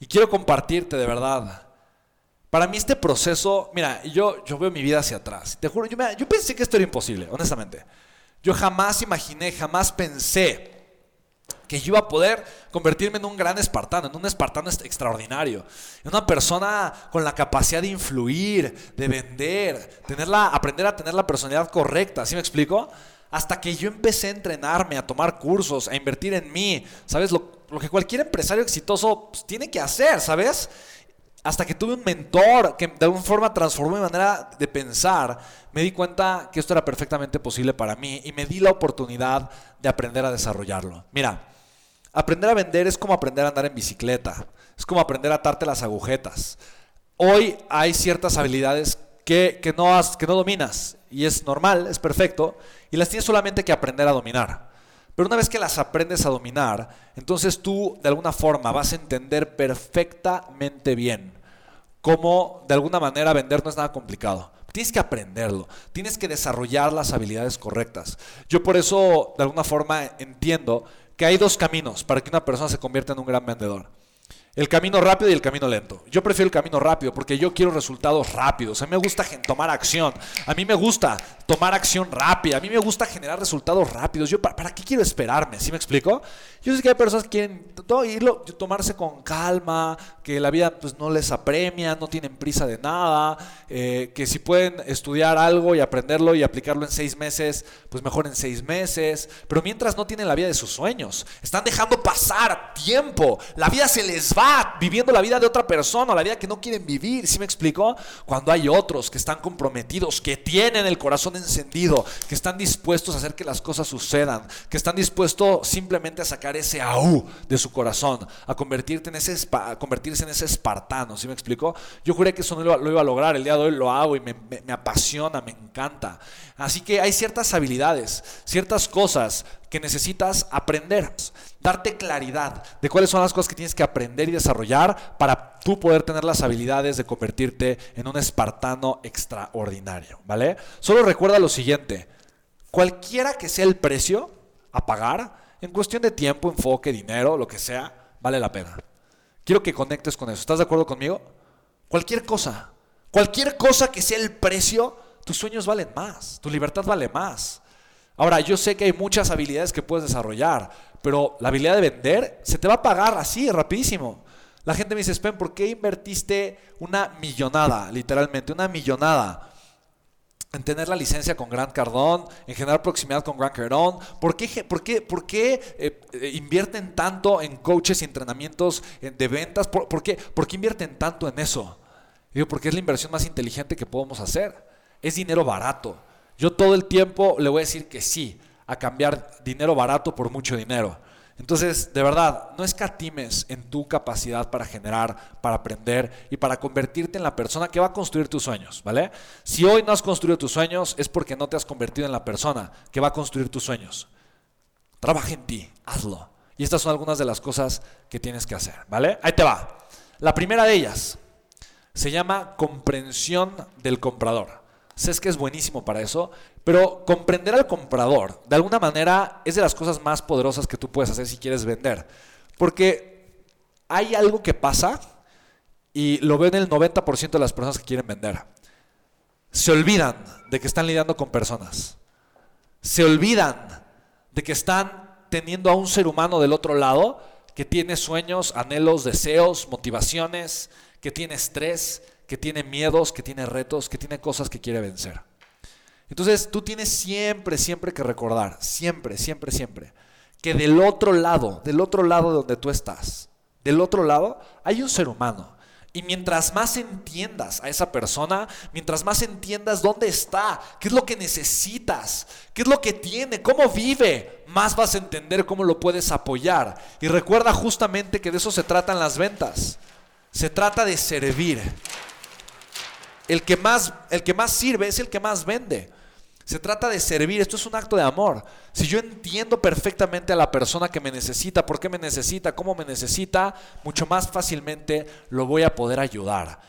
Y quiero compartirte de verdad. Para mí este proceso, mira, yo, yo veo mi vida hacia atrás. Te juro, yo, yo pensé que esto era imposible, honestamente. Yo jamás imaginé, jamás pensé que yo iba a poder convertirme en un gran espartano, en un espartano extraordinario, en una persona con la capacidad de influir, de vender, tenerla, aprender a tener la personalidad correcta, ¿sí me explico? Hasta que yo empecé a entrenarme, a tomar cursos, a invertir en mí, ¿sabes? Lo, que cualquier empresario exitoso pues, tiene que hacer, ¿sabes? hasta que tuve un mentor que de alguna forma transformó mi manera de pensar, me di cuenta que esto era perfectamente posible para mí y me di la oportunidad de aprender a desarrollarlo. Mira, aprender a vender es como aprender a andar en bicicleta, es como aprender a atarte las agujetas. Hoy hay ciertas habilidades que, que, no, que no dominas y es normal, es perfecto, y las tienes solamente que aprender a dominar. Pero una vez que las aprendes a dominar, entonces tú de alguna forma vas a entender perfectamente bien cómo de alguna manera vender no es nada complicado. Tienes que aprenderlo, tienes que desarrollar las habilidades correctas. Yo por eso de alguna forma entiendo que hay dos caminos para que una persona se convierta en un gran vendedor. El camino rápido y el camino lento. Yo prefiero el camino rápido porque yo quiero resultados rápidos. A mí me gusta tomar acción. A mí me gusta tomar acción rápida. A mí me gusta generar resultados rápidos. Yo, ¿para, qué quiero esperarme? ¿Sí me explico? Yo sé que hay personas que quieren irlo, tomarse con calma, que la vida pues, no les apremia, no tienen prisa de nada, eh, que si pueden estudiar algo y aprenderlo y aplicarlo en seis meses, pues mejor en seis meses. Pero mientras no tienen la vida de sus sueños, están dejando pasar tiempo. La vida se les va viviendo la vida de otra persona, la vida que no quieren vivir. ¿Sí me explico? Cuando hay otros que están comprometidos, que tienen el corazón encendido, que están dispuestos a hacer que las cosas sucedan, que están dispuestos simplemente a sacar ese aú de su corazón, a, en ese, convertirse en ese espartano. ¿Sí me explico? Yo juré que eso no lo, iba a lograr. El día de hoy lo hago y me, me apasiona, me encanta. Así que hay ciertas habilidades, ciertas cosas que necesitas aprender, darte claridad de cuáles son las cosas que tienes que aprender y desarrollar para tú poder tener las habilidades de convertirte en un espartano extraordinario, ¿vale? Solo recuerda lo siguiente, cualquiera que sea el precio a pagar, en cuestión de tiempo, enfoque, dinero, lo que sea, vale la pena. Quiero que conectes con eso. ¿Estás de acuerdo conmigo? Cualquier cosa, cualquier cosa que sea el precio, tus sueños valen más, tu libertad vale más. Ahora, yo sé que hay muchas habilidades que puedes desarrollar, pero la habilidad de vender se te va a pagar así, rapidísimo. La gente me dice, Spen, ¿por qué invertiste una millonada, literalmente, una millonada? en tener la licencia con Grant Cardone, en generar proximidad con Grant Cardone. ¿Por qué, por qué, por qué eh, eh, invierten tanto en coaches y entrenamientos de ventas? ¿Por, qué, ¿Por, qué, invierten tanto en eso? Digo, porque es la inversión más inteligente que podemos hacer. Es dinero barato. Yo todo el tiempo le voy a decir que sí a cambiar dinero barato por mucho dinero. Entonces, de verdad, no escatimes en tu capacidad para generar, para aprender y para convertirte en la persona que va a construir tus sueños, ¿vale? Si hoy no has construido tus sueños es porque no te has convertido en la persona que va a construir tus sueños. Trabaja en ti, hazlo. Y estas son algunas de las cosas que tienes que hacer, ¿vale? Ahí te va. La primera de ellas se llama comprensión del comprador. Que es buenísimo para eso, pero comprender al comprador, de alguna manera, es de las cosas más poderosas que tú puedes hacer si quieres vender. Porque hay algo que pasa, y lo ven el 90% de las personas que quieren vender. Se olvidan de que están lidiando con personas. Se olvidan de que están teniendo a un ser humano del otro lado que tiene sueños, anhelos, deseos, motivaciones, que tiene estrés, que tiene miedos, que tiene retos, que tiene cosas que quiere vencer. Entonces tú tienes siempre, siempre que recordar, siempre, siempre, siempre, que del otro lado, del otro lado donde tú estás, del otro lado, hay un ser humano. Y mientras más entiendas a esa persona, mientras más entiendas dónde está, qué es lo que necesitas, qué es lo que tiene, cómo vive, más vas a entender cómo lo puedes apoyar. Y recuerda justamente que de eso se tratan las ventas. Se trata de servir el que más, el que más sirve es el que más vende. Se trata de servir, esto es un acto de amor. Si yo entiendo perfectamente a la persona que me necesita, por qué me necesita, cómo me necesita, mucho más fácilmente lo voy a poder ayudar.